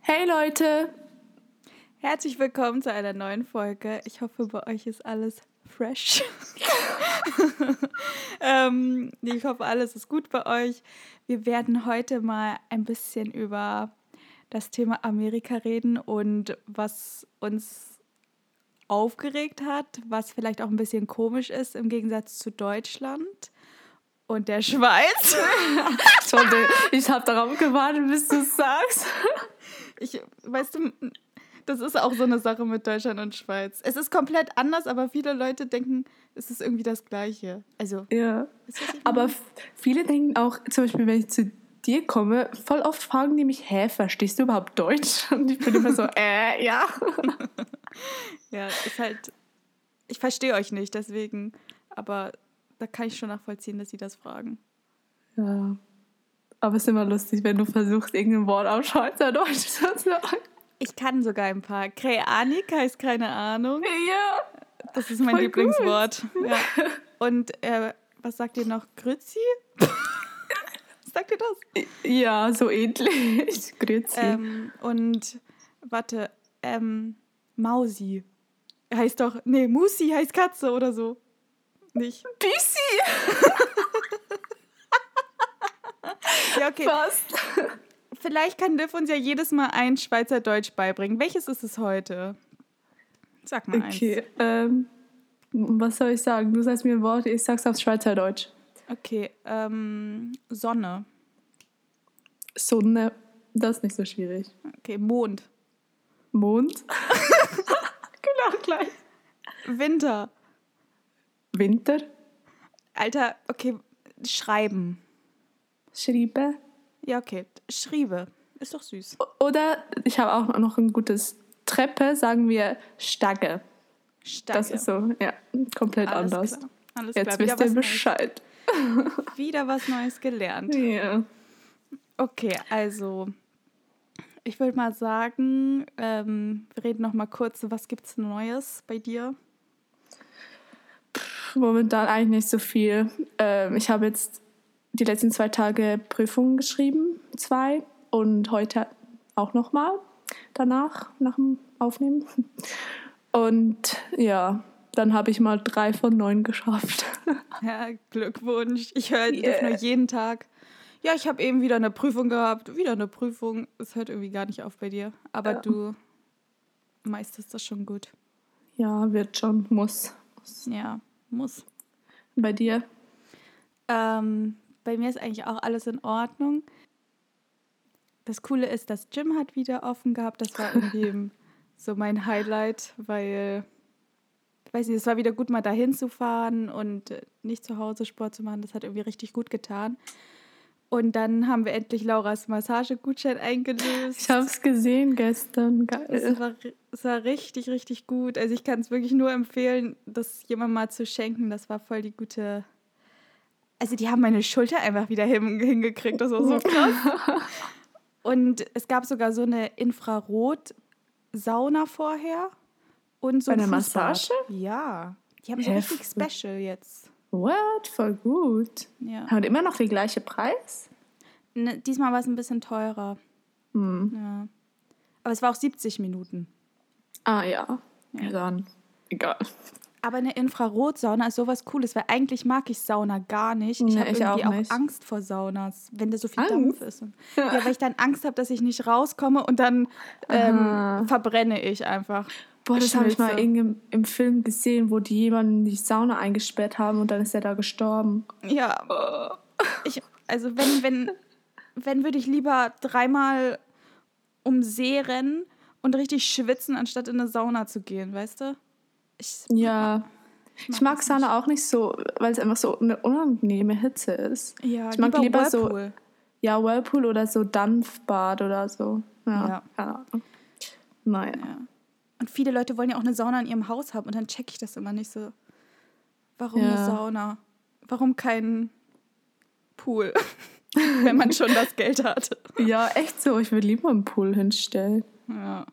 Hey Leute! Herzlich willkommen zu einer neuen Folge. Ich hoffe, bei euch ist alles fresh. ähm, ich hoffe, alles ist gut bei euch. Wir werden heute mal ein bisschen über das Thema Amerika reden und was uns aufgeregt hat, was vielleicht auch ein bisschen komisch ist im Gegensatz zu Deutschland und der Schweiz. ich habe darauf gewartet, bis du es sagst. Ich, weißt du, das ist auch so eine Sache mit Deutschland und Schweiz. Es ist komplett anders, aber viele Leute denken, es ist irgendwie das Gleiche. Also, ja. Aber viele denken auch, zum Beispiel, wenn ich zu dir komme, voll oft fragen die mich, hä, verstehst du überhaupt Deutsch? Und ich bin immer so, äh, ja. ja, ist halt, ich verstehe euch nicht, deswegen, aber da kann ich schon nachvollziehen, dass sie das fragen. Ja. Aber es ist immer lustig, wenn du versuchst, irgendein Wort auf Schweizerdeutsch zu sagen. Ich kann sogar ein paar. Kreanik heißt keine Ahnung. Ja. Das ist mein Voll Lieblingswort. Ja. Und äh, was sagt ihr noch? Grüzi? sagt ihr das? Ja, so ähnlich. Grüzi. Ähm, und warte, ähm, Mausi. Heißt doch, nee, Musi heißt Katze oder so. Nicht. Bissi! ja, okay. Fast vielleicht kann Liv uns ja jedes Mal ein Schweizerdeutsch beibringen. Welches ist es heute? Sag mal okay, eins. Ähm, was soll ich sagen? Du sagst mir ein Wort, ich sag's auf Schweizerdeutsch. Okay, ähm, Sonne. Sonne, das ist nicht so schwierig. Okay, Mond. Mond? genau, gleich. Winter. Winter? Alter, okay, schreiben. Schreiben? Ja, okay. Schriebe. Ist doch süß. Oder ich habe auch noch ein gutes Treppe, sagen wir Stagge. Stagge. Das ist so, ja, komplett Alles anders. Klar. Alles Jetzt klar. wisst ihr Bescheid. Neues. Wieder was Neues gelernt. Ja. Okay, also ich würde mal sagen, ähm, wir reden noch mal kurz, was gibt es Neues bei dir? Momentan eigentlich nicht so viel. Ähm, ich habe jetzt die letzten zwei Tage Prüfungen geschrieben, zwei, und heute auch nochmal danach, nach dem Aufnehmen. Und ja, dann habe ich mal drei von neun geschafft. Ja, Glückwunsch. Ich höre yeah. nur jeden Tag. Ja, ich habe eben wieder eine Prüfung gehabt, wieder eine Prüfung. Es hört irgendwie gar nicht auf bei dir. Aber ja. du meisterst das schon gut. Ja, wird schon, muss. Ja, muss. Bei dir? Ähm, bei mir ist eigentlich auch alles in Ordnung. Das Coole ist, das Gym hat wieder offen gehabt. Das war irgendwie so mein Highlight, weil, ich weiß nicht, es war wieder gut, mal dahin zu fahren und nicht zu Hause Sport zu machen. Das hat irgendwie richtig gut getan. Und dann haben wir endlich Lauras Massagegutschein eingelöst. Ich habe es gesehen gestern. Geil. Es war, es war richtig, richtig gut. Also ich kann es wirklich nur empfehlen, das jemandem mal zu schenken. Das war voll die gute also die haben meine Schulter einfach wieder hingekriegt. Das war so krass. Und es gab sogar so eine Infrarot-Sauna vorher. Und so eine Massage? Ja. Die haben so richtig special jetzt. What? Voll gut. Ja. Haben immer noch den gleichen Preis? Ne, diesmal war es ein bisschen teurer. Hm. Ja. Aber es war auch 70 Minuten. Ah ja. Ja, dann. Egal. Aber eine Infrarotsauna ist sowas Cooles, weil eigentlich mag ich Sauna gar nicht. Ich nee, habe irgendwie auch, auch, Angst vor Saunas, wenn da so viel Angst? Dampf ist. Ja, weil ich dann Angst habe, dass ich nicht rauskomme und dann ähm, verbrenne ich einfach. Boah, das habe ich mal im, im Film gesehen, wo die jemanden in die Sauna eingesperrt haben und dann ist er da gestorben. Ja. Ich, also wenn, wenn, wenn würde ich lieber dreimal um See rennen und richtig schwitzen, anstatt in eine Sauna zu gehen, weißt du? Ich ja. Ich mag, ich Sauna auch nicht so, weil es einfach so eine unangenehme Hitze ist. Ja, ich mag lieber, lieber Whirlpool. so. Ja, Whirlpool oder so Dampfbad oder so. Ja. ja. Keine Ahnung. Naja. Ja. Und viele Leute wollen ja auch eine Sauna in ihrem Haus haben und dann checke ich das immer nicht so. Warum ja. eine Sauna? Warum kein Pool? Wenn man schon das Geld hat. Ja, echt so. Ich würde lieber einen Pool hinstellen. Ja.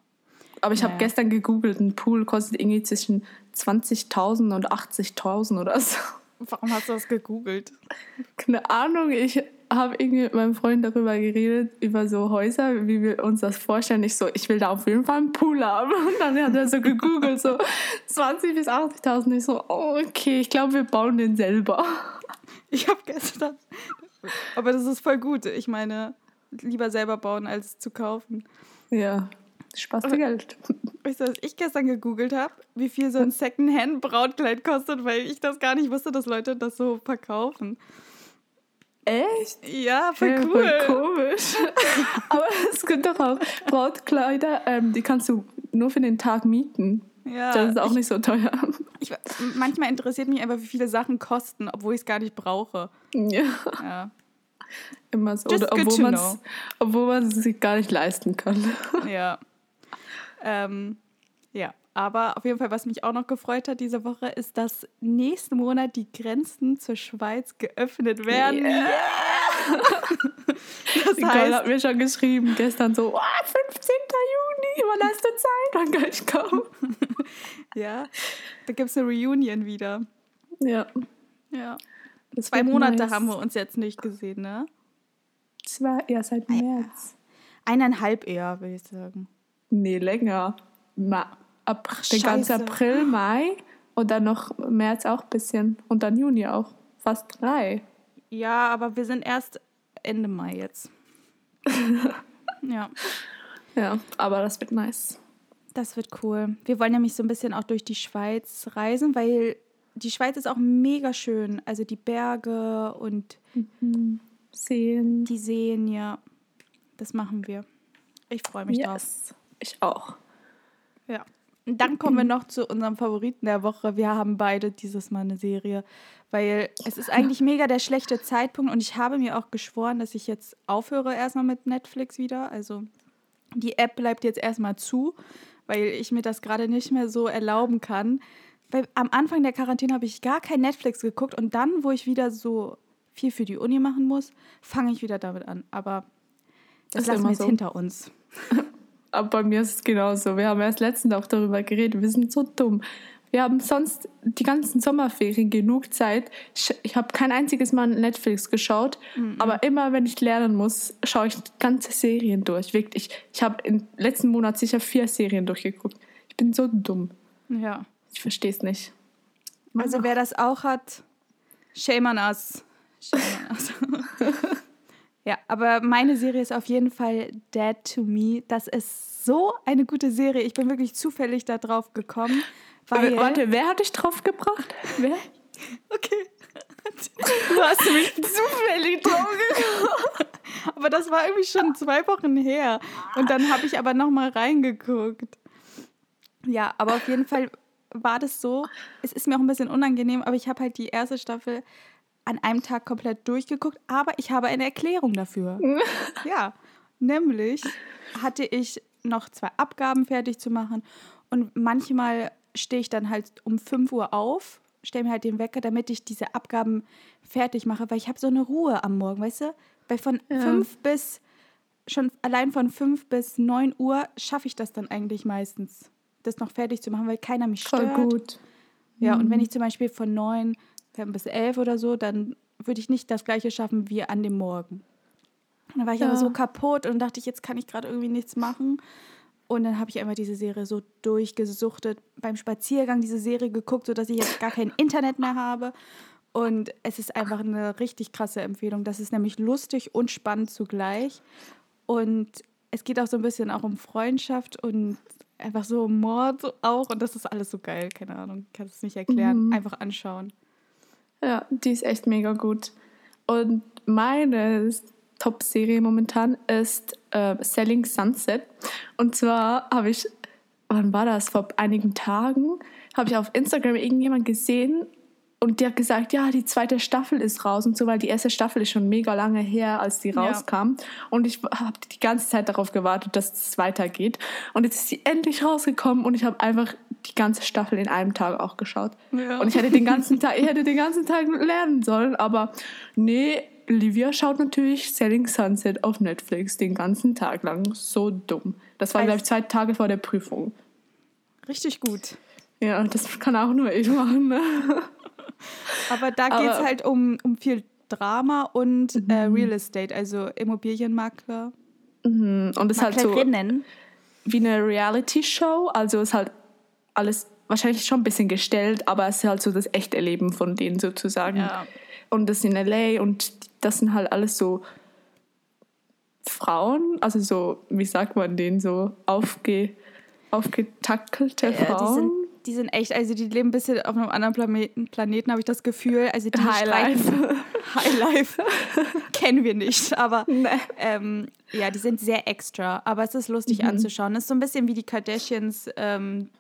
Aber ich naja. habe gestern gegoogelt, ein Pool kostet irgendwie zwischen 20.000 und 80.000 oder so. Warum hast du das gegoogelt? Keine Ahnung, ich habe irgendwie mit meinem Freund darüber geredet, über so Häuser, wie wir uns das vorstellen. Ich so, ich will da auf jeden Fall einen Pool haben. Und dann hat er so gegoogelt, so 20.000 bis 80.000. Ich so, oh, okay, ich glaube, wir bauen den selber. Ich habe gestern, aber das ist voll gut. Ich meine, lieber selber bauen, als zu kaufen. Ja, Spaß für Geld. Weißt du, was ich gestern gegoogelt habe? Wie viel so ein Secondhand-Brautkleid kostet, weil ich das gar nicht wusste, dass Leute das so verkaufen. Echt? Ja, voll Ja, cool. voll komisch. Aber es gibt doch auch Brautkleider, ähm, die kannst du nur für den Tag mieten. Ja, Das ist auch ich, nicht so teuer. ich, manchmal interessiert mich einfach, wie viele Sachen kosten, obwohl ich es gar nicht brauche. Ja, Ja, immer so. Just Oder obwohl man es sich gar nicht leisten kann. ja. Ähm, ja, aber auf jeden Fall, was mich auch noch gefreut hat diese Woche, ist, dass nächsten Monat die Grenzen zur Schweiz geöffnet werden. Yeah. Das Nicole heißt, hat mir schon geschrieben gestern so, oh, 15. Juni, du Zeit? Wann kann ich kommen? ja, da gibt es eine Reunion wieder. Ja. Ja. das Zwei Monate nice. haben wir uns jetzt nicht gesehen, ne? Zwei, ja, seit März. Eineinhalb eher, würde ich sagen. Nee, länger. Ma Ap den ganzen. April, Mai und dann noch März auch ein bisschen. Und dann Juni auch. Fast drei. Ja, aber wir sind erst Ende Mai jetzt. ja, Ja, aber das wird nice. das wird cool. Wir wollen nämlich so ein bisschen auch durch die Schweiz reisen, weil die Schweiz ist auch mega schön. Also die Berge und Sehen. die Seen, ja. Das machen wir. Ich freue mich drauf. Yes. Ich auch. Ja. Und dann kommen wir noch zu unserem Favoriten der Woche. Wir haben beide dieses Mal eine Serie, weil es ist eigentlich mega der schlechte Zeitpunkt und ich habe mir auch geschworen, dass ich jetzt aufhöre erstmal mit Netflix wieder. Also die App bleibt jetzt erstmal zu, weil ich mir das gerade nicht mehr so erlauben kann. Weil am Anfang der Quarantäne habe ich gar kein Netflix geguckt und dann, wo ich wieder so viel für die Uni machen muss, fange ich wieder damit an. Aber das Ist lassen wir jetzt so. hinter uns. Aber bei mir ist es genauso. Wir haben erst letztens auch darüber geredet. Wir sind so dumm. Wir haben sonst die ganzen Sommerferien genug Zeit. Ich, ich habe kein einziges Mal Netflix geschaut, aber immer, wenn ich lernen muss, schaue ich ganze Serien durch. Wirklich. Ich habe im letzten Monat sicher vier Serien durchgeguckt. Ich bin so dumm. Ja. Ich verstehe es nicht. Also wer das auch hat, shame on us. Shame on us. ja, aber meine Serie ist auf jeden Fall Dead to Me. Das ist so eine gute Serie. Ich bin wirklich zufällig da drauf gekommen. Weil, Warte, wer hat dich drauf gebracht? Wer? Okay. Du hast mich zufällig drauf gekommen. Aber das war irgendwie schon zwei Wochen her. Und dann habe ich aber noch mal reingeguckt. Ja, aber auf jeden Fall war das so. Es ist mir auch ein bisschen unangenehm, aber ich habe halt die erste Staffel an einem Tag komplett durchgeguckt. Aber ich habe eine Erklärung dafür. Ja, nämlich hatte ich noch zwei Abgaben fertig zu machen. Und manchmal stehe ich dann halt um 5 Uhr auf, stelle mir halt den Wecker, damit ich diese Abgaben fertig mache, weil ich habe so eine Ruhe am Morgen, weißt du? Weil von Ja. 5 bis, schon allein von 5 bis 9 Uhr schaffe ich das dann eigentlich meistens, das noch fertig zu machen, weil keiner mich Voll stört. gut. Ja, und wenn ich zum Beispiel von 9 bis 11 oder so, dann würde ich nicht das gleiche schaffen wie an dem Morgen. Und dann war ich Ja. aber so kaputt und dachte ich, jetzt kann ich gerade irgendwie nichts machen. Und dann habe ich einfach diese Serie so durchgesuchtet, beim Spaziergang diese Serie geguckt, sodass ich jetzt gar kein Internet mehr habe. Und es ist einfach eine richtig krasse Empfehlung. Das ist nämlich lustig und spannend zugleich. Und es geht auch so ein bisschen auch um Freundschaft und einfach so um Mord auch. Und das ist alles so geil. Keine Ahnung, kann es nicht erklären. Einfach anschauen. Ja, die ist echt mega gut. Und meine Top-Serie momentan ist äh, Selling Sunset. Und zwar habe ich, wann war das? Vor einigen Tagen habe ich auf Instagram irgendjemand gesehen und die hat gesagt, ja, die zweite Staffel ist raus und so, weil die erste Staffel ist schon mega lange her, als die Ja. rauskam. Und ich habe die ganze Zeit darauf gewartet, dass es weitergeht. Und jetzt ist sie endlich rausgekommen und ich habe einfach die ganze Staffel in einem Tag auch geschaut. Ja. Und ich hätte den ganzen Tag, ich hätte den ganzen Tag lernen sollen, aber nee, Livia schaut natürlich Selling Sunset auf Netflix den ganzen Tag lang. So dumm. Das war, Also- glaube ich, zwei Tage vor der Prüfung. Richtig gut. Ja, das kann auch nur ich machen. Ne? Aber da geht es halt um, um viel Drama und mhm. äh, Real Estate, also Immobilienmakler. Mhm. Und es ist halt so wie eine Reality-Show. Also es ist halt alles wahrscheinlich schon ein bisschen gestellt, aber es ist halt so das echte Leben von denen sozusagen. Ja. Und das in LA und das sind halt alles so Frauen, also so, wie sagt man denen, so aufge, aufgetackelte ja, Frauen. Die sind, echt, also die leben ein bisschen auf einem anderen Planeten, Planeten habe ich das Gefühl. Also die Highlife. Highlife kennen wir nicht, aber nee. ähm, ja, die sind sehr extra, aber es ist lustig mhm. anzuschauen. Es ist so ein bisschen wie die Kardashians ähm,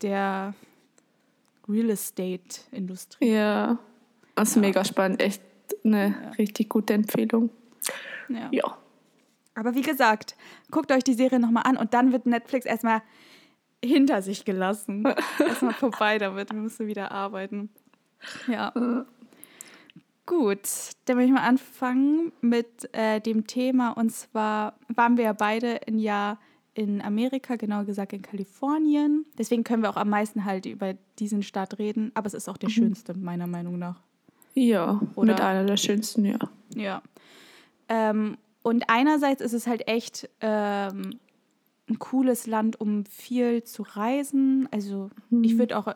der Real Estate-Industrie. Ja, das ist ja. mega spannend, echt eine ja. richtig gute Empfehlung. Ja. ja. Aber wie gesagt, guckt euch die Serie nochmal an und dann wird Netflix erstmal hinter sich gelassen. erstmal vorbei damit. Wir müssen wieder arbeiten. Ja. Gut, dann will ich mal anfangen mit äh, dem Thema. Und zwar waren wir ja beide ein Jahr in Amerika, genauer gesagt in Kalifornien. Deswegen können wir auch am meisten halt über diesen Staat reden. Aber es ist auch der mhm. schönste, meiner Meinung nach. Ja, Oder? mit einer der schönsten, ja. Ja. Ähm, und einerseits ist es halt echt ähm, ein cooles Land, um viel zu reisen. Also mhm. ich würde auch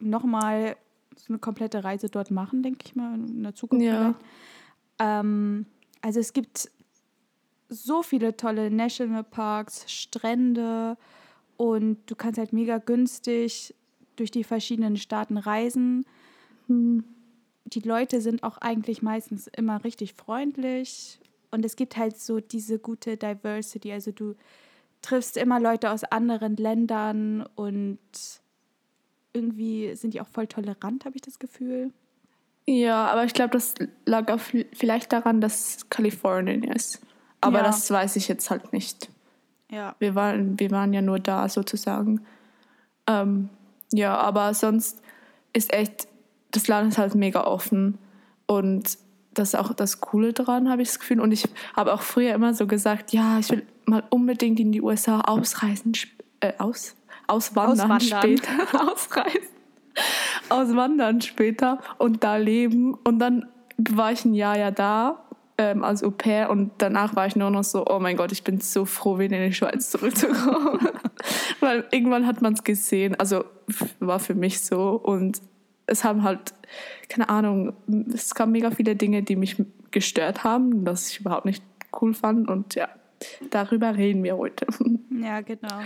nochmal so eine komplette Reise dort machen, denke ich mal, in der Zukunft ja. Ähm, also es gibt so viele tolle Nationalparks, Strände und du kannst halt mega günstig durch die verschiedenen Staaten reisen. Mhm die Leute sind auch eigentlich meistens immer richtig freundlich und es gibt halt so diese gute Diversity. Also du triffst immer Leute aus anderen Ländern und irgendwie sind die auch voll tolerant, habe ich das Gefühl. Ja, aber ich glaube, das lag auch vielleicht daran, dass Kalifornien ist. Aber ja. das weiß ich jetzt halt nicht. Ja. Wir waren, wir waren ja nur da sozusagen. Ähm, ja, aber sonst ist echt das Land ist halt mega offen und das ist auch das Coole daran, habe ich das Gefühl. Und ich habe auch früher immer so gesagt, ja, ich will mal unbedingt in die USA ausreisen, äh, aus, auswandern, auswandern. später. ausreisen. Auswandern später und da leben. Und dann war ich ein Jahr ja da ähm, als Au pair und danach war ich nur noch so, oh mein Gott, ich bin so froh, wieder in die Schweiz zurückzukommen. Weil irgendwann hat man es gesehen, also war für mich so und es haben halt, keine Ahnung, es gab mega viele Dinge, die mich gestört haben, das ich überhaupt nicht cool fand. Und ja, darüber reden wir heute. Ja, genau.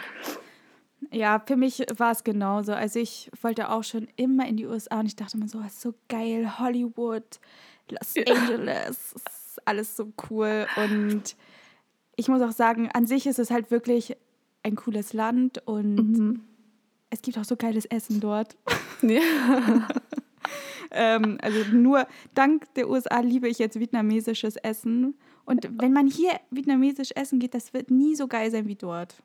Ja, für mich war es genauso. Also ich wollte auch schon immer in die USA und ich dachte mir so, was so geil, Hollywood, Los ja. Angeles, alles so cool. Und ich muss auch sagen, an sich ist es halt wirklich ein cooles Land und mhm es gibt auch so geiles Essen dort. Ja. ähm, also nur dank der USA liebe ich jetzt vietnamesisches Essen. Und wenn man hier vietnamesisch essen geht, das wird nie so geil sein wie dort.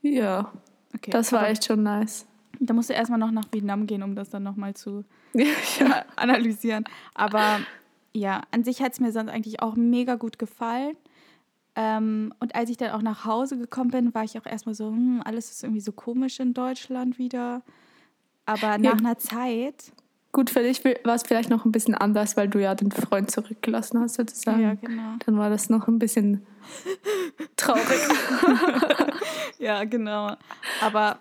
Ja. Okay, das war echt schon nice. Da musst du erstmal noch nach Vietnam gehen, um das dann nochmal zu ja. analysieren. Aber ja, an sich hat es mir sonst eigentlich auch mega gut gefallen. Ähm, und als ich dann auch nach Hause gekommen bin, war ich auch erstmal so, hm, alles ist irgendwie so komisch in Deutschland wieder. Aber nach ja. einer Zeit. Gut, für dich war es vielleicht noch ein bisschen anders, weil du ja den Freund zurückgelassen hast, sozusagen. Ja, genau. Dann war das noch ein bisschen traurig. ja, genau. Aber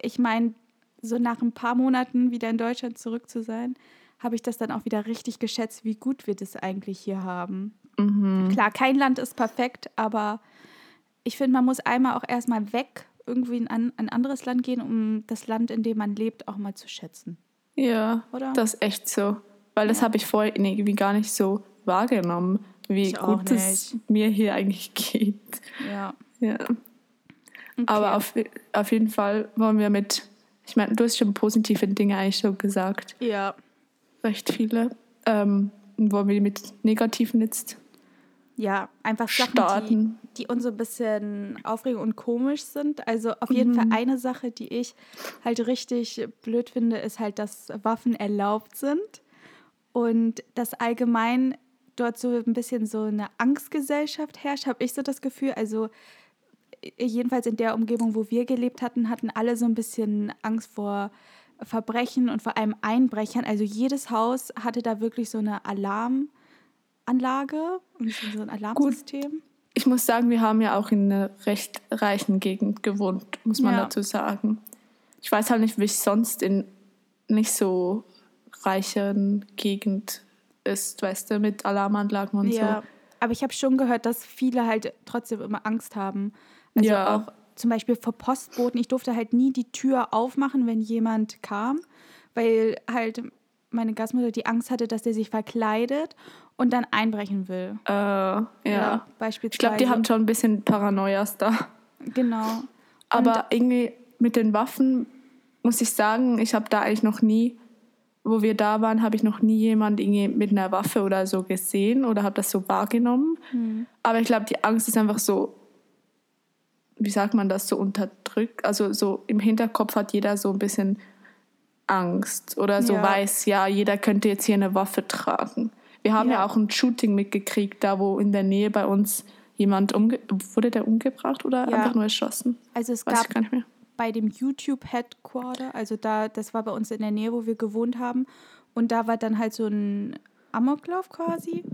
ich meine, so nach ein paar Monaten wieder in Deutschland zurück zu sein, habe ich das dann auch wieder richtig geschätzt, wie gut wir das eigentlich hier haben. Mhm. Klar, kein Land ist perfekt, aber ich finde, man muss einmal auch erstmal weg, irgendwie in ein, ein anderes Land gehen, um das Land, in dem man lebt, auch mal zu schätzen. Ja, Oder? das ist echt so. Weil das ja. habe ich vorher irgendwie gar nicht so wahrgenommen, wie ich gut es mir hier eigentlich geht. Ja. ja. Okay. Aber auf, auf jeden Fall wollen wir mit, ich meine, du hast schon positive Dinge eigentlich so gesagt. Ja. Recht viele. Ähm, wollen wir mit negativen jetzt ja, einfach Sachen, die, die uns so ein bisschen aufregend und komisch sind. Also auf jeden mhm. Fall eine Sache, die ich halt richtig blöd finde, ist halt, dass Waffen erlaubt sind und dass allgemein dort so ein bisschen so eine Angstgesellschaft herrscht, habe ich so das Gefühl. Also jedenfalls in der Umgebung, wo wir gelebt hatten, hatten alle so ein bisschen Angst vor Verbrechen und vor allem Einbrechern. Also jedes Haus hatte da wirklich so eine Alarmanlage und so ein Alarmsystem. Gut. Ich muss sagen, wir haben ja auch in einer recht reichen Gegend gewohnt, muss man ja. dazu sagen. Ich weiß halt nicht, wie es sonst in nicht so reichen Gegend ist, weißt du, mit Alarmanlagen und ja. so. Aber ich habe schon gehört, dass viele halt trotzdem immer Angst haben. Also ja. auch zum Beispiel vor Postboten. Ich durfte halt nie die Tür aufmachen, wenn jemand kam, weil halt meine Gastmutter die Angst hatte, dass der sich verkleidet und dann einbrechen will. Äh, ja. ja. beispielsweise. Ich glaube, die haben schon ein bisschen Paranoias da. Genau. Aber und irgendwie mit den Waffen muss ich sagen, ich habe da eigentlich noch nie wo wir da waren, habe ich noch nie jemand mit einer Waffe oder so gesehen oder habe das so wahrgenommen. Mhm. Aber ich glaube, die Angst ist einfach so, wie sagt man das, so unterdrückt. Also so im Hinterkopf hat jeder so ein bisschen Angst oder so ja. weiß, ja, jeder könnte jetzt hier eine Waffe tragen. Wir haben ja, ja auch ein Shooting mitgekriegt, da wo in der Nähe bei uns jemand umge wurde der umgebracht oder ja. einfach nur erschossen. Also es Weiß gab bei dem YouTube Headquarter, also da, das war bei uns in der Nähe, wo wir gewohnt haben. Und da war dann halt so ein Amoklauf quasi.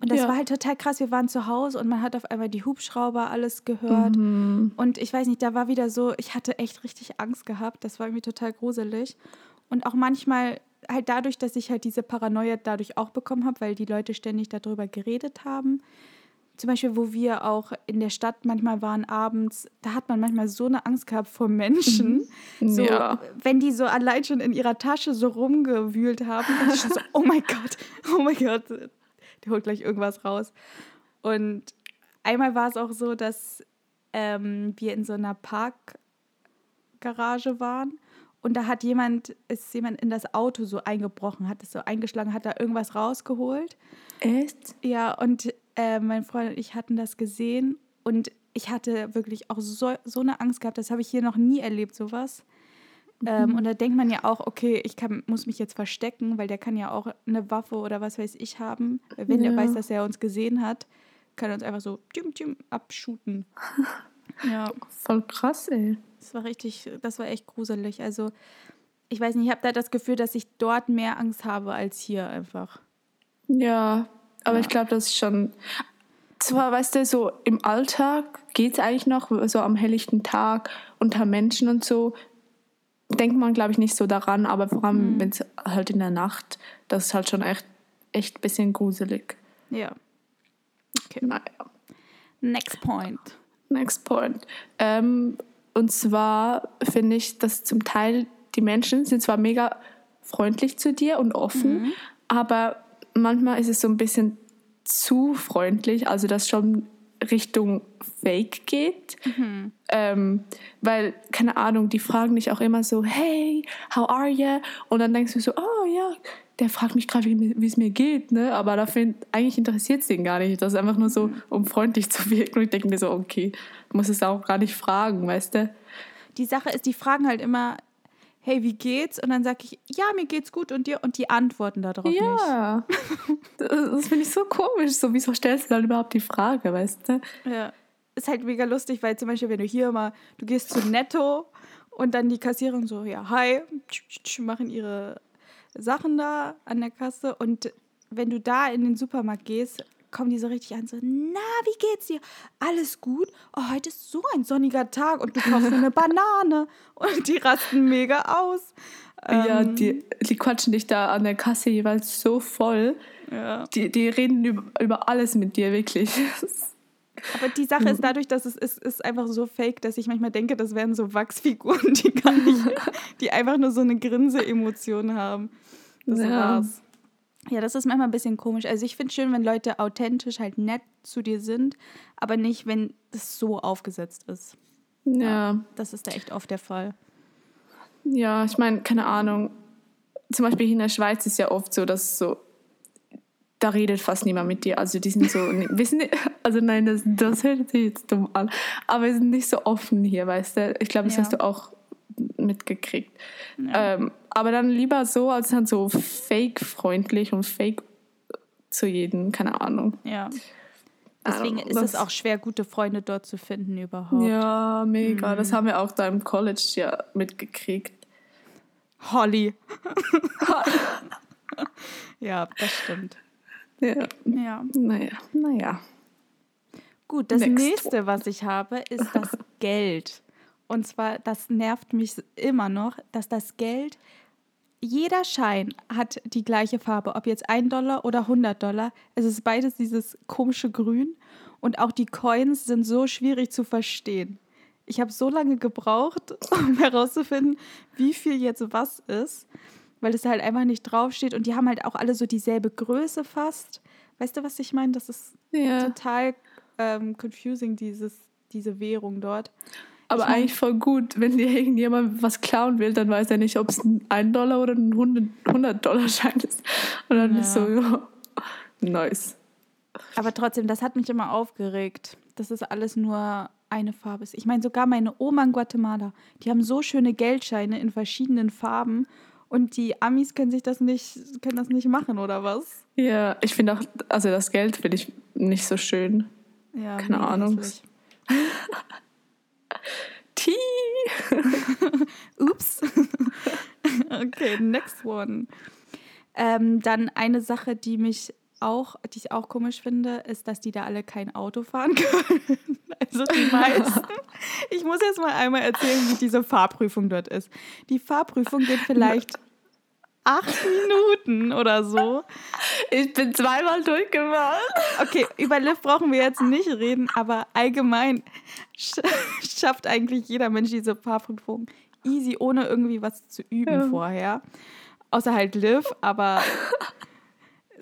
Und das ja. war halt total krass. Wir waren zu Hause und man hat auf einmal die Hubschrauber alles gehört. Mhm. Und ich weiß nicht, da war wieder so, ich hatte echt richtig Angst gehabt. Das war irgendwie total gruselig. Und auch manchmal halt dadurch, dass ich halt diese Paranoia dadurch auch bekommen habe, weil die Leute ständig darüber geredet haben, zum Beispiel, wo wir auch in der Stadt manchmal waren abends, da hat man manchmal so eine Angst gehabt vor Menschen. Mhm. So, ja. wenn die so allein schon in ihrer Tasche so rumgewühlt haben, dann schon so, oh mein Gott, oh mein Gott, der holt gleich irgendwas raus. Und einmal war es auch so, dass ähm, wir in so einer Parkgarage waren und da hat jemand, ist jemand in das Auto so eingebrochen, hat es so eingeschlagen, hat da irgendwas rausgeholt. Echt? Ja, und äh, mein Freund und ich hatten das gesehen und ich hatte wirklich auch so, so eine Angst gehabt. Das habe ich hier noch nie erlebt, sowas. Ähm, und da denkt man ja auch, okay, ich kann, muss mich jetzt verstecken, weil der kann ja auch eine Waffe oder was weiß ich haben. Wenn ja. er weiß, dass er uns gesehen hat, kann er uns einfach so tüm, tüm, abschuten. ja. Voll krass, ey. Das war richtig, das war echt gruselig. Also, ich weiß nicht, ich habe da das Gefühl, dass ich dort mehr Angst habe als hier einfach. Ja, aber ja. ich glaube, das ist schon. Zwar, weißt du, so im Alltag geht es eigentlich noch, so am helllichten Tag unter Menschen und so, denkt man, glaube ich, nicht so daran, aber vor allem, mhm. wenn es halt in der Nacht, das ist halt schon echt, echt ein bisschen gruselig. Ja. Okay. Naja. Next point. Next point. Ähm, und zwar finde ich, dass zum Teil die Menschen sind zwar mega freundlich zu dir und offen, mhm. aber manchmal ist es so ein bisschen zu freundlich, also dass schon Richtung Fake geht. Mhm. Ähm, weil, keine Ahnung, die fragen dich auch immer so, hey, how are you? Und dann denkst du so, oh ja, der fragt mich gerade, wie es mir geht, ne? Aber da find, eigentlich interessiert es den gar nicht. Das ist einfach nur so, mhm. um freundlich zu wirken. Und ich denke mir so, okay, muss es auch gar nicht fragen, weißt du? Die Sache ist, die fragen halt immer, hey, wie geht's? Und dann sage ich, ja, mir geht's gut und dir und die antworten darauf ja. nicht. Ja. das finde ich so komisch. So, wieso stellst du dann überhaupt die Frage, weißt du? Ja. Ist halt mega lustig, weil zum Beispiel, wenn du hier mal, du gehst zu Netto und dann die Kassiererin so, ja, hi, machen ihre Sachen da an der Kasse und wenn du da in den Supermarkt gehst, kommen die so richtig an, so, na, wie geht's dir? Alles gut? Oh, heute ist so ein sonniger Tag und du kaufst eine Banane und die rasten mega aus. Ja, ähm, die, die quatschen dich da an der Kasse jeweils so voll. Ja. Die, die reden über, über alles mit dir, wirklich. Aber die Sache ist dadurch, dass es ist, ist einfach so fake, dass ich manchmal denke, das wären so Wachsfiguren, die gar nicht, die einfach nur so eine Grinse-Emotion haben. Das ja. war's. Ja, das ist manchmal ein bisschen komisch. Also ich finde es schön, wenn Leute authentisch halt nett zu dir sind, aber nicht, wenn es so aufgesetzt ist. Ja. ja. Das ist da echt oft der Fall. Ja, ich meine, keine Ahnung. Zum Beispiel hier in der Schweiz ist ja oft so, dass so, da redet fast niemand mit dir. Also die sind so, wissen also nein, das, das hört sich jetzt dumm an, aber wir sind nicht so offen hier, weißt du. Ich glaube, das ja. hast du auch mitgekriegt. Ja. Ähm, aber dann lieber so, als dann so fake-freundlich und fake zu jedem, keine Ahnung. Ja. Deswegen ist es auch schwer, gute Freunde dort zu finden überhaupt. Ja, mega. Mhm. Das haben wir auch da im College ja mitgekriegt. Holly. ja, das stimmt. Ja. Ja. Naja, naja. Gut, das Next. nächste, was ich habe, ist das Geld. Und zwar, das nervt mich immer noch, dass das Geld, jeder Schein hat die gleiche Farbe, ob jetzt 1 Dollar oder 100 Dollar. Es ist beides dieses komische Grün und auch die Coins sind so schwierig zu verstehen. Ich habe so lange gebraucht, um herauszufinden, wie viel jetzt was ist, weil es halt einfach nicht draufsteht und die haben halt auch alle so dieselbe Größe fast. Weißt du, was ich meine? Das ist Ja. total ähm, confusing, dieses, diese Währung dort. Aber Ich mein- eigentlich voll gut, wenn dir irgendjemand was klauen will, dann weiß er nicht, ob es ein 1 Dollar oder ein 100-Dollar-Schein ist. Und dann ist so, ja, nice. Aber trotzdem, das hat mich immer aufgeregt, dass es alles nur eine Farbe ist. Ich meine, sogar meine Oma in Guatemala, die haben so schöne Geldscheine in verschiedenen Farben und die Amis können sich das nicht, können das nicht machen, oder was? Ja, ich finde auch, also das Geld finde ich nicht so schön. Ja, Keine Ahnung. Tea! Ups. okay, next one. Ähm, dann eine Sache, die mich auch, die ich auch komisch finde, ist, dass die da alle kein Auto fahren können. Also die meisten. Ich muss jetzt mal einmal erzählen, wie diese Fahrprüfung dort ist. Die Fahrprüfung geht vielleicht acht Minuten oder so. Ich bin zweimal durchgemacht. Okay, über Liv brauchen wir jetzt nicht reden, aber allgemein sch schafft eigentlich jeder Mensch diese Fahrprüfung easy, ohne irgendwie was zu üben Ja. vorher. Außer halt Liv, aber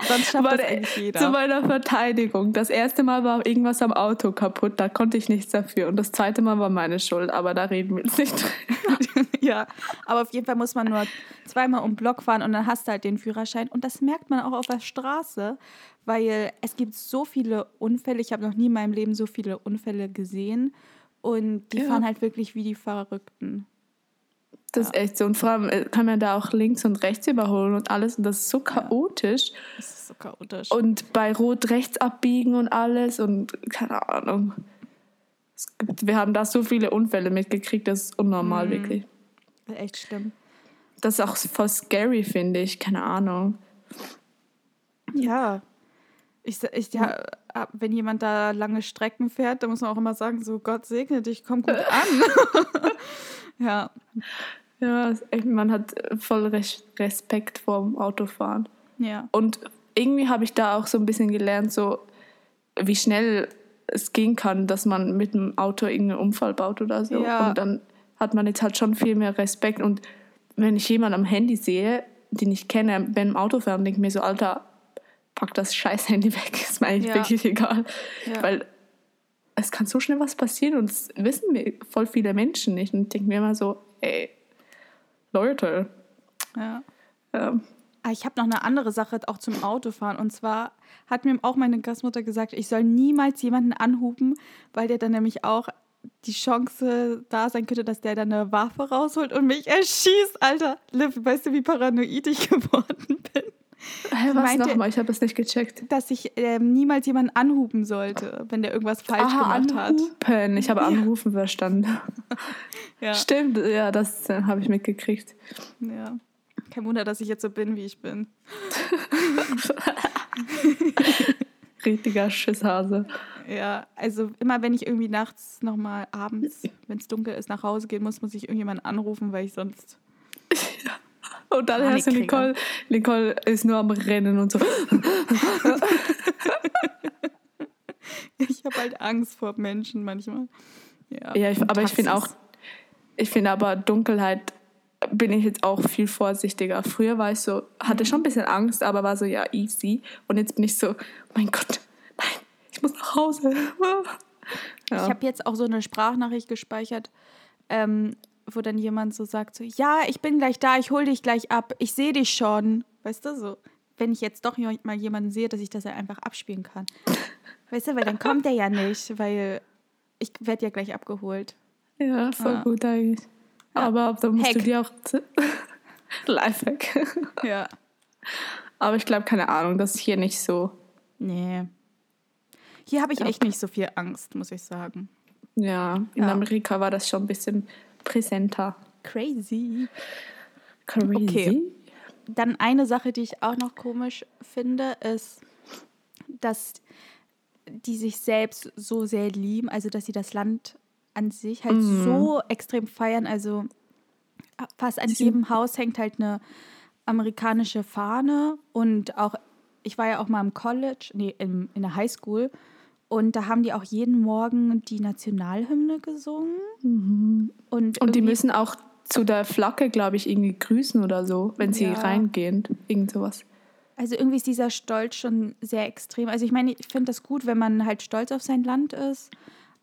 sonst schafft Warte, das eigentlich Zu jeder. meiner Verteidigung. Das erste Mal war irgendwas am Auto kaputt, da konnte ich nichts dafür. Und das zweite Mal war meine Schuld, aber da reden wir jetzt nicht drüber. ja, aber auf jeden Fall muss man nur zweimal um den Block fahren und dann hast du halt den Führerschein. Und das merkt man auch auf der Straße, weil es gibt so viele Unfälle. Ich habe noch nie in meinem Leben so viele Unfälle gesehen. Und die Ja. fahren halt wirklich wie die Verrückten. Das ist echt so. Und vor allem äh, kann man da auch links und rechts überholen und alles. Und das ist so chaotisch. Das ist so chaotisch. Und bei Rot rechts abbiegen und alles. Und keine Ahnung. Gibt, wir haben da so viele Unfälle mitgekriegt, das ist unnormal, Mhm. wirklich. Echt schlimm. Das ist auch voll scary, finde ich. Keine Ahnung. Ja. Ich, ich, ja, ab- wenn jemand da lange Strecken fährt, dann muss man auch immer sagen, so Gott segne dich, komm gut an. ja, Ja, man hat voll Res- Respekt vorm Autofahren. ja. Und irgendwie habe ich da auch so ein bisschen gelernt, so wie schnell es gehen kann, dass man mit dem Auto irgendeinen Unfall baut oder so. Ja. Und dann hat man jetzt halt schon viel mehr Respekt. Und wenn ich jemanden am Handy sehe, den ich kenne, beim Autofahren, denke ich mir so, Alter, pack das scheiß Handy weg. Ist mir eigentlich Ja. wirklich egal. Ja. Weil es kann so schnell was passieren und das wissen wir voll viele Menschen nicht. Und ich denke mir immer so, ey, Leute, ja. ähm, Ah, Ich habe noch eine andere Sache auch zum Autofahren. Und zwar hat mir auch meine Gastmutter gesagt, ich soll niemals jemanden anhupen, weil der dann nämlich auch die Chance da sein könnte, dass der dann eine Waffe rausholt und mich erschießt. Alter, Liv, weißt du, wie paranoid ich geworden bin? Hä, was nochmal? Ich habe es nicht gecheckt. Dass ich ähm, niemals jemanden anhupen sollte, wenn der irgendwas falsch Aha, gemacht hat. anrufen. Ich habe anrufen verstanden. Ja, Stimmt, ja, das äh, habe ich mitgekriegt. ja. Kein Wunder, dass ich jetzt so bin, wie ich bin. Richtiger Schisshase. Ja, also immer wenn ich irgendwie nachts nochmal abends, wenn es dunkel ist, nach Hause gehen muss, muss ich irgendjemanden anrufen, weil ich sonst. Und dann kriege. Nicole, Nicole ist nur am Rennen und so. Ich habe halt Angst vor Menschen manchmal. Ja, Ja, ich, aber ich finde auch, ich finde aber Dunkelheit bin ich jetzt auch viel vorsichtiger. Früher war ich so, hatte schon ein bisschen Angst, aber war so, ja, easy. Und jetzt bin ich so, mein Gott, nein, ich muss nach Hause. Ja. Ich habe jetzt auch so eine Sprachnachricht gespeichert, ähm, wo dann jemand so sagt: so, Ja, ich bin gleich da, ich hole dich gleich ab, ich sehe dich schon. Weißt du, so, wenn ich jetzt doch mal jemanden sehe, dass ich das ja einfach abspielen kann. Weißt du, weil dann kommt er ja nicht, weil ich werde ja gleich abgeholt. Ja, voll Ja. gut eigentlich. Aber da musst du Hack. dir auch Lifehack. Ja. Aber ich glaube, keine Ahnung, das ist hier nicht so. Nee. Hier habe ich echt nicht so viel Angst, muss ich sagen. Ja, in Ja. Amerika war das schon ein bisschen präsenter. Crazy. Crazy. Okay. Dann eine Sache, die ich auch noch komisch finde, ist, dass die sich selbst so sehr lieben, also dass sie das Land an sich halt Mhm. so extrem feiern. Also fast an jedem Haus hängt halt eine amerikanische Fahne und auch, ich war ja auch mal im College, nee, im, in der Highschool und da haben die auch jeden Morgen die Nationalhymne gesungen. Und, Und die müssen auch zu der Flagge, glaube ich, irgendwie grüßen oder so, wenn sie Ja. reingehen. Irgend sowas. Also irgendwie ist dieser Stolz schon sehr extrem. Also ich meine, ich finde das gut, wenn man halt stolz auf sein Land ist,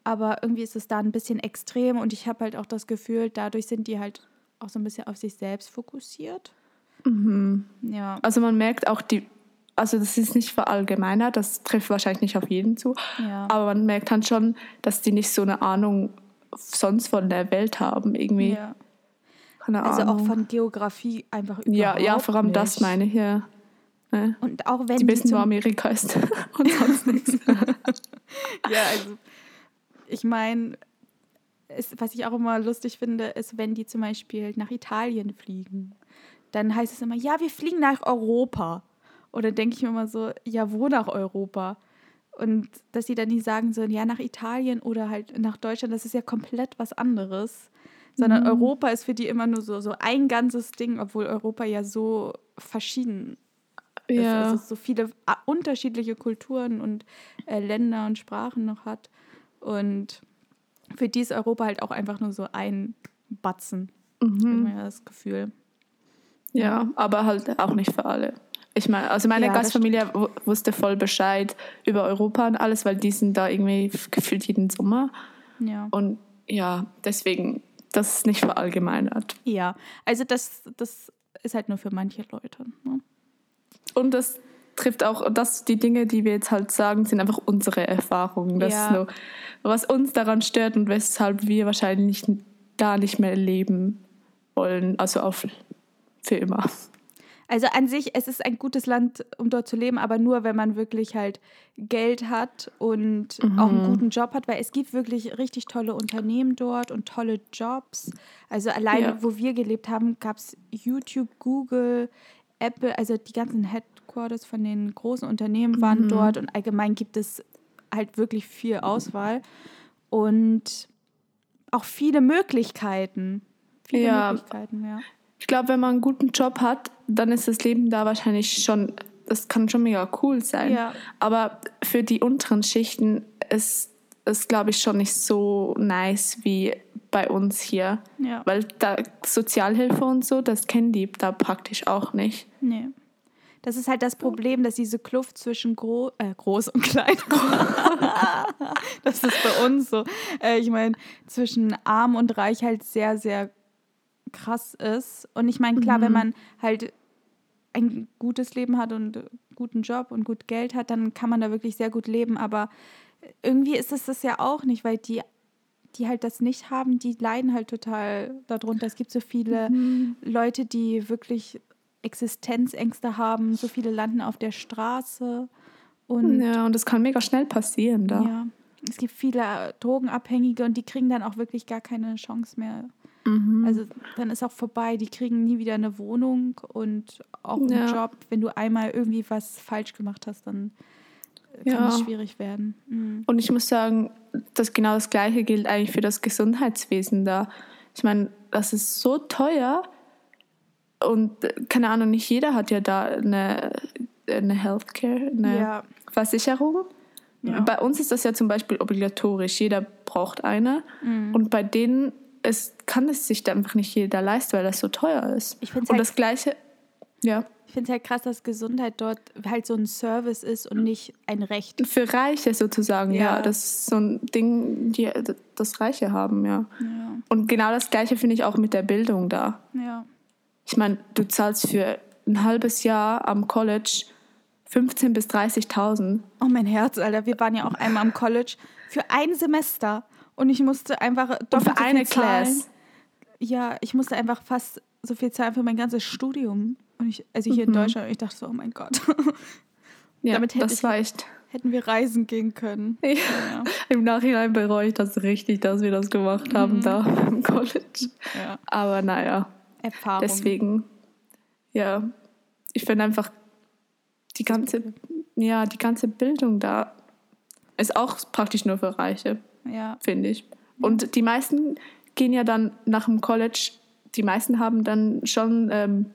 aber irgendwie ist es da ein bisschen extrem und ich habe halt auch das Gefühl, dadurch sind die halt auch so ein bisschen auf sich selbst fokussiert. Ja, Also man merkt auch die, also das ist nicht verallgemeinert, das trifft wahrscheinlich nicht auf jeden zu, ja. aber man merkt dann schon, dass die nicht so eine Ahnung sonst von der Welt haben, irgendwie. ja. Keine Also Ahnung. auch von Geografie einfach überhaupt ja, ja, vor allem das nicht. meine ich, ja. Ne? Und auch wenn Die wissen, wo Amerika ist und sonst nichts. Ja, also ich meine, was ich auch immer lustig finde, ist, wenn die zum Beispiel nach Italien fliegen, dann heißt es immer, ja, wir fliegen nach Europa. Oder denke ich mir immer so, ja, wo nach Europa? Und dass sie dann nicht sagen so, ja, nach Italien oder halt nach Deutschland, das ist ja komplett was anderes. Sondern Mhm. Europa ist für die immer nur so, so ein ganzes Ding, obwohl Europa ja so verschieden ist, ja. also so viele unterschiedliche Kulturen und äh, Länder und Sprachen noch hat. Und für die ist Europa halt auch einfach nur so ein Batzen, mhm. das Gefühl. Ja, aber halt auch nicht für alle. Ich meine, also meine Ja, Gastfamilie wu- wusste voll Bescheid über Europa und alles, weil die sind da irgendwie gefühlt jeden Sommer. Ja. Und ja, deswegen, das ist nicht verallgemeinert. Ja, also das, das ist halt nur für manche Leute. Ne? Und das trifft auch, das, die Dinge, die wir jetzt halt sagen, sind einfach unsere Erfahrungen. Das Ja. ist so, was uns daran stört und weshalb wir wahrscheinlich da nicht mehr leben wollen. Also auf für immer. Also an sich, es ist ein gutes Land, um dort zu leben, aber nur, wenn man wirklich halt Geld hat und auch einen guten Job hat, weil es gibt wirklich richtig tolle Unternehmen dort und tolle Jobs. Also alleine, Ja. wo wir gelebt haben, gab es YouTube, Google, Apple, also die ganzen Headquarters von den großen Unternehmen waren dort und allgemein gibt es halt wirklich viel Auswahl und auch viele Möglichkeiten. Viele Ja. Möglichkeiten, ja. Ich glaube, wenn man einen guten Job hat, dann ist das Leben da wahrscheinlich schon, das kann schon mega cool sein. Ja. Aber für die unteren Schichten ist es, glaube ich, schon nicht so nice wie bei uns hier. Ja. Weil da Sozialhilfe und so, das kennen die da praktisch auch nicht. Nee. Das ist halt das Problem, dass diese Kluft zwischen gro äh, groß und klein, das ist bei uns so, äh, ich meine, zwischen arm und reich halt sehr, sehr krass ist. Und ich meine, klar, wenn man halt ein gutes Leben hat und einen guten Job und gut Geld hat, dann kann man da wirklich sehr gut leben. Aber irgendwie ist es das ja auch nicht, weil die, die halt das nicht haben, die leiden halt total darunter. Es gibt so viele Leute, die wirklich Existenzängste haben, so viele landen auf der Straße und Ja, und das kann mega schnell passieren da. ja, es gibt viele Drogenabhängige und die kriegen dann auch wirklich gar keine Chance mehr. Mhm. Also dann ist auch vorbei, die kriegen nie wieder eine Wohnung und auch einen Ja. Job. Wenn du einmal irgendwie was falsch gemacht hast, dann äh, kann Ja. es schwierig werden. Mhm. Und ich muss sagen, dass genau das Gleiche gilt eigentlich für das Gesundheitswesen da. Ich meine, das ist so teuer und äh, keine Ahnung, nicht jeder hat ja da eine, eine Healthcare, eine Ja. Versicherung. Ja. Bei uns ist das ja zum Beispiel obligatorisch. Jeder braucht eine. Mhm. Und bei denen ist, kann es sich einfach nicht jeder leisten, weil das so teuer ist. Ich und halt- das Gleiche, ja, Ich finde es halt krass, dass Gesundheit dort halt so ein Service ist und nicht ein Recht. für Reiche sozusagen, ja. Ja. Das ist so ein Ding, die das Reiche haben, ja. Ja, Und genau das Gleiche finde ich auch mit der Bildung da. ja. Ich meine, du zahlst für ein halbes Jahr am College 15.000 bis 30.000. Oh, mein Herz, Alter. Wir waren ja auch einmal am College für ein Semester und ich musste einfach doppelt für so eine viel zahlen. Class. Ja, ich musste einfach fast so viel zahlen für mein ganzes Studium. Und ich, also hier in Deutschland, und ich dachte so, oh mein Gott, Ja, Damit hätte das ich- war echt. hätten wir reisen gehen können. Ja. Ja, Im Nachhinein bereue ich das richtig, dass wir das gemacht haben da im College. ja. Aber naja, Erfahrung. deswegen ja, ich finde einfach die ganze, ja, die ganze Bildung da ist auch praktisch nur für Reiche, Ja. finde ich. Und die meisten gehen ja dann nach dem College, die meisten haben dann schon ähm,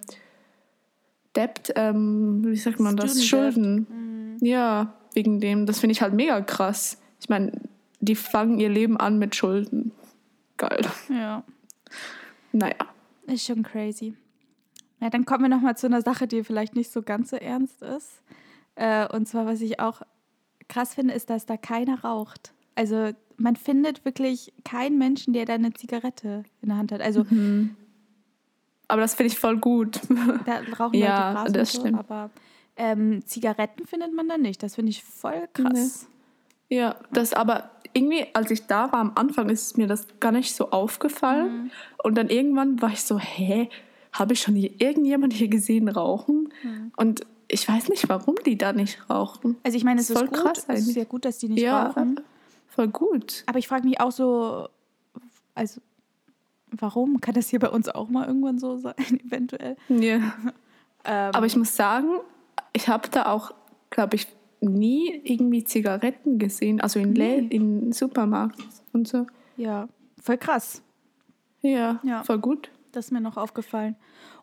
Debt, ähm, wie sagt man das, Student. Schulden. Ja, wegen dem, das finde ich halt mega krass. Ich meine, die fangen ihr Leben an mit Schulden. Geil. Ja. Naja. Ist schon crazy. Ja, dann kommen wir nochmal zu einer Sache, die vielleicht nicht so ganz so ernst ist. Äh, und zwar, was ich auch krass finde, ist, dass da keiner raucht. Also man findet wirklich keinen Menschen, der da eine Zigarette in der Hand hat. Also Mhm. Aber das finde ich voll gut. da rauchen Ja, Leute Gras das so, stimmt. aber ähm, Zigaretten findet man da nicht. Das finde ich voll krass. Ja, das aber irgendwie, als ich da war am Anfang, ist mir das gar nicht so aufgefallen. Mhm. Und dann irgendwann war ich so, hä, habe ich schon hier irgendjemand hier gesehen rauchen? Mhm. Und ich weiß nicht, warum die da nicht rauchen. Also ich meine, es Ist ist voll gut, krass es ist ja gut, dass die nicht ja, rauchen. Voll gut. Aber ich frage mich auch so, also warum? Kann das hier bei uns auch mal irgendwann so sein, eventuell? Ja. Ähm, Aber ich muss sagen, ich habe da auch, glaube ich, nie irgendwie Zigaretten gesehen, also in, Nee. in Supermarkt und so. ja, voll krass. Ja, Ja. voll gut. Das ist mir noch aufgefallen.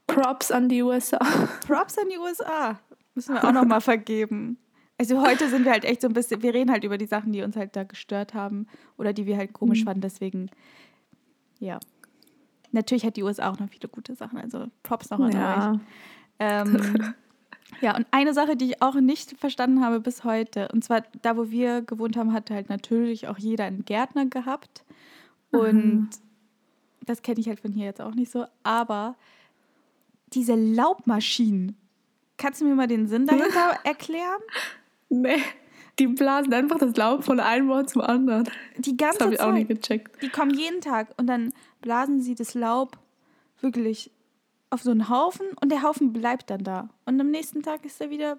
Props an die USA. Props an die USA. Müssen wir auch noch mal vergeben. Also heute sind wir halt echt so ein bisschen, wir reden halt über die Sachen, die uns halt da gestört haben oder die wir halt komisch fanden. Deswegen, ja. Natürlich hat die USA auch noch viele gute Sachen. Also Props noch an euch. Ja. Ähm, ja, und eine Sache, die ich auch nicht verstanden habe bis heute, und zwar da, wo wir gewohnt haben, hatte halt natürlich auch jeder einen Gärtner gehabt. Und das kenne ich halt von hier jetzt auch nicht so. Aber diese Laubmaschinen, kannst du mir mal den Sinn dahinter erklären? Nee, die blasen einfach das Laub von einem Ort zum anderen. Die Das ganze habe ich auch nicht Zeit. gecheckt. Die kommen jeden Tag und dann blasen sie das Laub wirklich auf so einen Haufen und der Haufen bleibt dann da. Und am nächsten Tag ist er wieder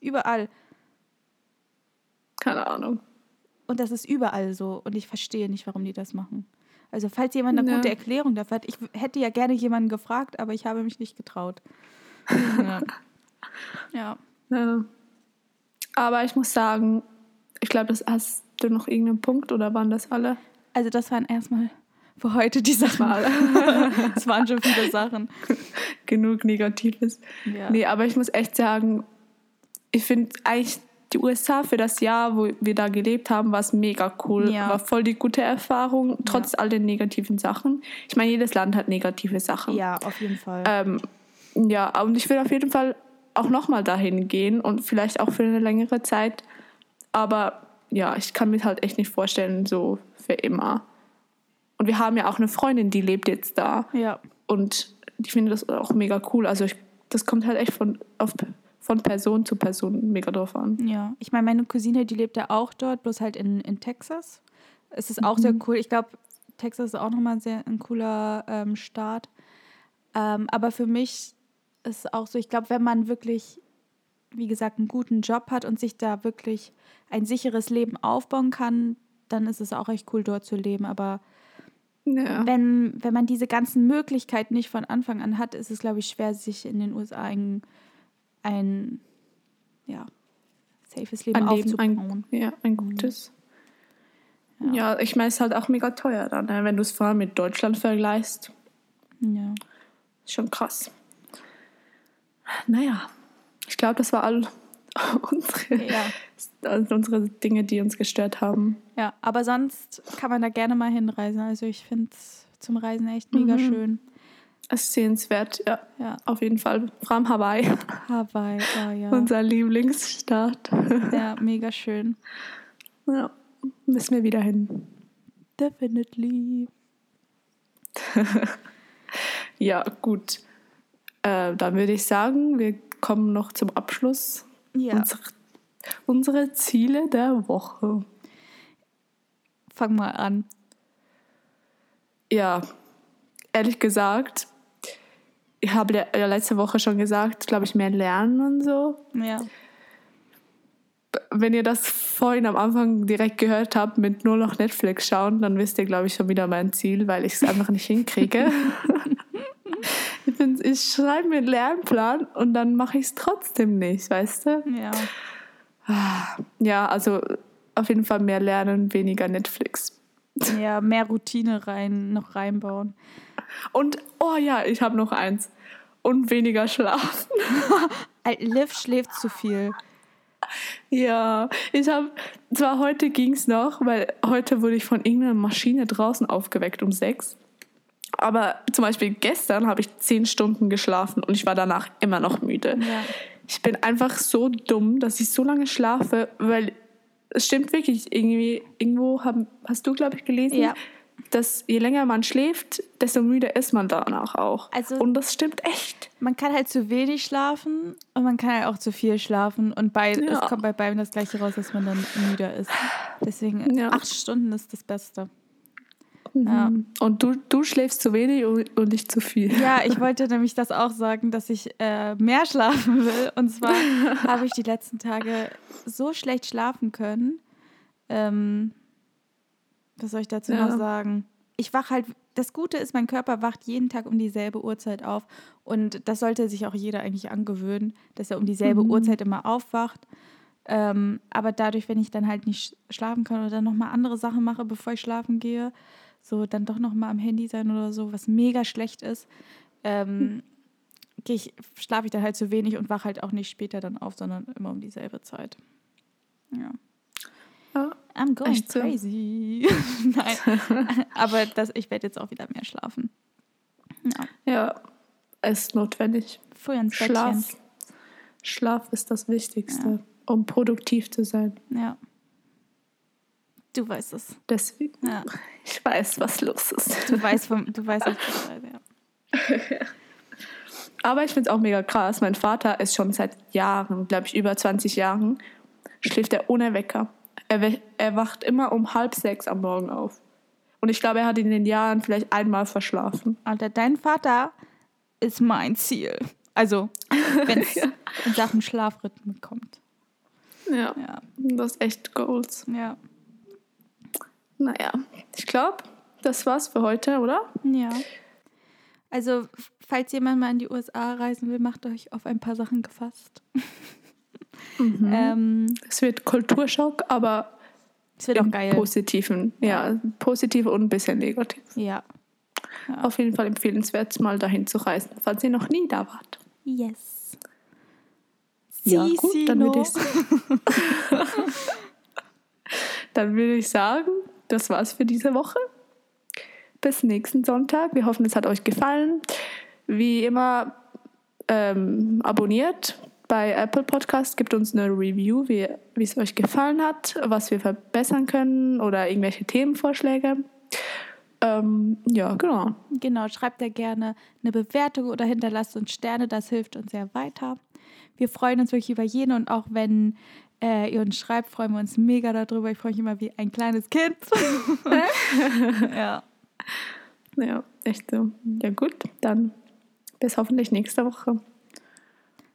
überall. Keine Ahnung. Und das ist überall so. Und ich verstehe nicht, warum die das machen. Also, falls jemand eine Ja. gute Erklärung dafür hat, ich hätte ja gerne jemanden gefragt, aber ich habe mich nicht getraut. ja. ja. Ja. Aber ich muss sagen, ich glaube, das hast du noch irgendeinen Punkt oder waren das alle? Also, das waren erstmal für heute die Sachen. Mal. Es waren schon viele Sachen. Genug Negatives. Ja. Nee, aber ich muss echt sagen, ich finde eigentlich die USA für das Jahr, wo wir da gelebt haben, war es mega cool. Ja. War voll die gute Erfahrung, trotz all den negativen Sachen. Ich meine, jedes Land hat negative Sachen. ja, auf jeden Fall. Ähm, ja, und ich will auf jeden Fall auch nochmal dahin gehen und vielleicht auch für eine längere Zeit. Aber ja, ich kann mir halt echt nicht vorstellen, so für immer. Und wir haben ja auch eine Freundin, die lebt jetzt da. ja. Und ich finde das auch mega cool. Also ich, das kommt halt echt von, auf, von Person zu Person mega drauf an. Ja, ich meine, meine Cousine, die lebt ja auch dort, bloß halt in, in Texas. Es ist auch sehr cool. Ich glaube, Texas ist auch nochmal sehr ein cooler ähm, Staat. Ähm, aber für mich ist auch so, ich glaube, wenn man wirklich, wie gesagt, einen guten Job hat und sich da wirklich ein sicheres Leben aufbauen kann, dann ist es auch echt cool, dort zu leben. Aber Ja. wenn, wenn man diese ganzen Möglichkeiten nicht von Anfang an hat, ist es, glaube ich, schwer, sich in den USA ein, ein ja, safes Leben Ein Leben, aufzubauen. ein, ja, ein gutes. Ja, ich meine, es ist halt auch mega teuer dann, ne? wenn du es vor allem mit Deutschland vergleichst. Ja. Ist schon krass. Naja, ich glaube, das war all unsere, Ja. also unsere Dinge, die uns gestört haben. ja, aber sonst kann man da gerne mal hinreisen. Also ich finde es zum Reisen echt mega Mhm. schön. Es ist sehenswert, ja, Ja, auf jeden Fall. Vor allem Hawaii, Hawaii, oh ja. unser Lieblingsstaat. Ja, mega schön. ja, müssen wir wieder hin. Definitely. Ja, gut. Äh, dann würde ich sagen, wir kommen noch zum Abschluss. Ja, Unsere, unsere Ziele der Woche. fang mal an. Ja, ehrlich gesagt, ich habe ja letzte Woche schon gesagt, glaube ich, mehr lernen und so. Ja. Wenn ihr das vorhin am Anfang direkt gehört habt mit nur noch Netflix schauen, dann wisst ihr, glaube ich, schon wieder mein Ziel, weil ich es einfach nicht hinkriege. ich bin, ich schreibe mir einen Lernplan und dann mache ich es trotzdem nicht, weißt du? Ja. Ja, also auf jeden Fall mehr lernen, weniger Netflix. Ja, mehr Routine rein, noch reinbauen. Und, oh ja, ich habe noch eins. Und weniger schlafen. Liv schläft zu viel. Ja, ich habe, zwar heute ging es noch, weil heute wurde ich von irgendeiner Maschine draußen aufgeweckt um sechs. Aber zum Beispiel gestern habe ich zehn Stunden geschlafen und ich war danach immer noch müde. Ja. Ich bin einfach so dumm, dass ich so lange schlafe, weil es stimmt wirklich irgendwie, irgendwo haben, hast du, glaube ich, gelesen, Ja. dass je länger man schläft, desto müder ist man danach auch. Also- und das stimmt echt. Man kann halt zu wenig schlafen und man kann halt auch zu viel schlafen. Und bei, Ja. es kommt bei beiden das gleiche raus, dass man dann müder ist. Deswegen acht Stunden ist das Beste. Ja. Und du, du schläfst zu wenig und, ich zu viel. Ja, ich wollte nämlich das auch sagen, dass ich äh, mehr schlafen will. Und zwar habe ich die letzten Tage so schlecht schlafen können. Ähm, was soll ich dazu Ja. noch sagen? Ich wach halt, das Gute ist, mein Körper wacht jeden Tag um dieselbe Uhrzeit auf. Und das sollte sich auch jeder eigentlich angewöhnen, dass er um dieselbe Uhrzeit immer aufwacht. Ähm, aber dadurch, wenn ich dann halt nicht schlafen kann oder dann nochmal andere Sachen mache, bevor ich schlafen gehe, so dann doch nochmal am Handy sein oder so, was mega schlecht ist, ähm, gehe ich, schlafe ich dann halt zu wenig und wache halt auch nicht später dann auf, sondern immer um dieselbe Zeit. Ja. Ja. I'm going Echt crazy. Nein, aber das, ich werde jetzt auch wieder mehr schlafen. Ja, Ja, ist notwendig. früh ins Bettchen. Schlaf. Schlaf ist das Wichtigste, um produktiv zu sein. Ja. Du weißt es. Deswegen, Ja. ich weiß, was los ist. Du weißt, du weißt auch Bescheid, ja. Aber ich finde es auch mega krass. Mein Vater ist schon seit Jahren, glaube ich, über 20 Jahren, schläft er ohne Wecker. Er, we- er wacht immer um halb sechs am Morgen auf. Und ich glaube, er hat in den Jahren vielleicht einmal verschlafen. Alter, dein Vater ist mein Ziel. Also, wenn es in Sachen Schlafrhythmen kommt. Ja, Ja, das ist echt Goals. ja. Naja, ich glaube, das war's für heute, oder? Ja. Also, falls jemand mal in die USA reisen will, macht euch auf ein paar Sachen gefasst. Ähm, Es wird Kulturschock, aber es wird auch geil. positiven. Ja, positiv und ein bisschen negativ. Ja. Auf jeden Fall empfehlenswert, mal dahin zu reisen, falls ihr noch nie da wart. Yes. Ja, Si, gut, si, dann no. würde ich Dann würde ich sagen, das war's für diese Woche. Bis nächsten Sonntag. Wir hoffen, es hat euch gefallen. Wie immer, ähm, abonniert bei Apple Podcast, gibt uns eine Review, wie, wie es euch gefallen hat, was wir verbessern können oder irgendwelche Themenvorschläge. Ähm, ja, genau. Genau, schreibt da gerne eine Bewertung oder hinterlasst uns Sterne, das hilft uns sehr weiter. Wir freuen uns wirklich über jeden und auch wenn äh, ihr uns schreibt, freuen wir uns mega darüber. Ich freue mich immer wie ein kleines Kind. ja. Ja, echt so. Ja, gut, dann bis hoffentlich nächste Woche.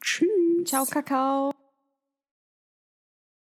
Tschüss. Ciao, Kakao.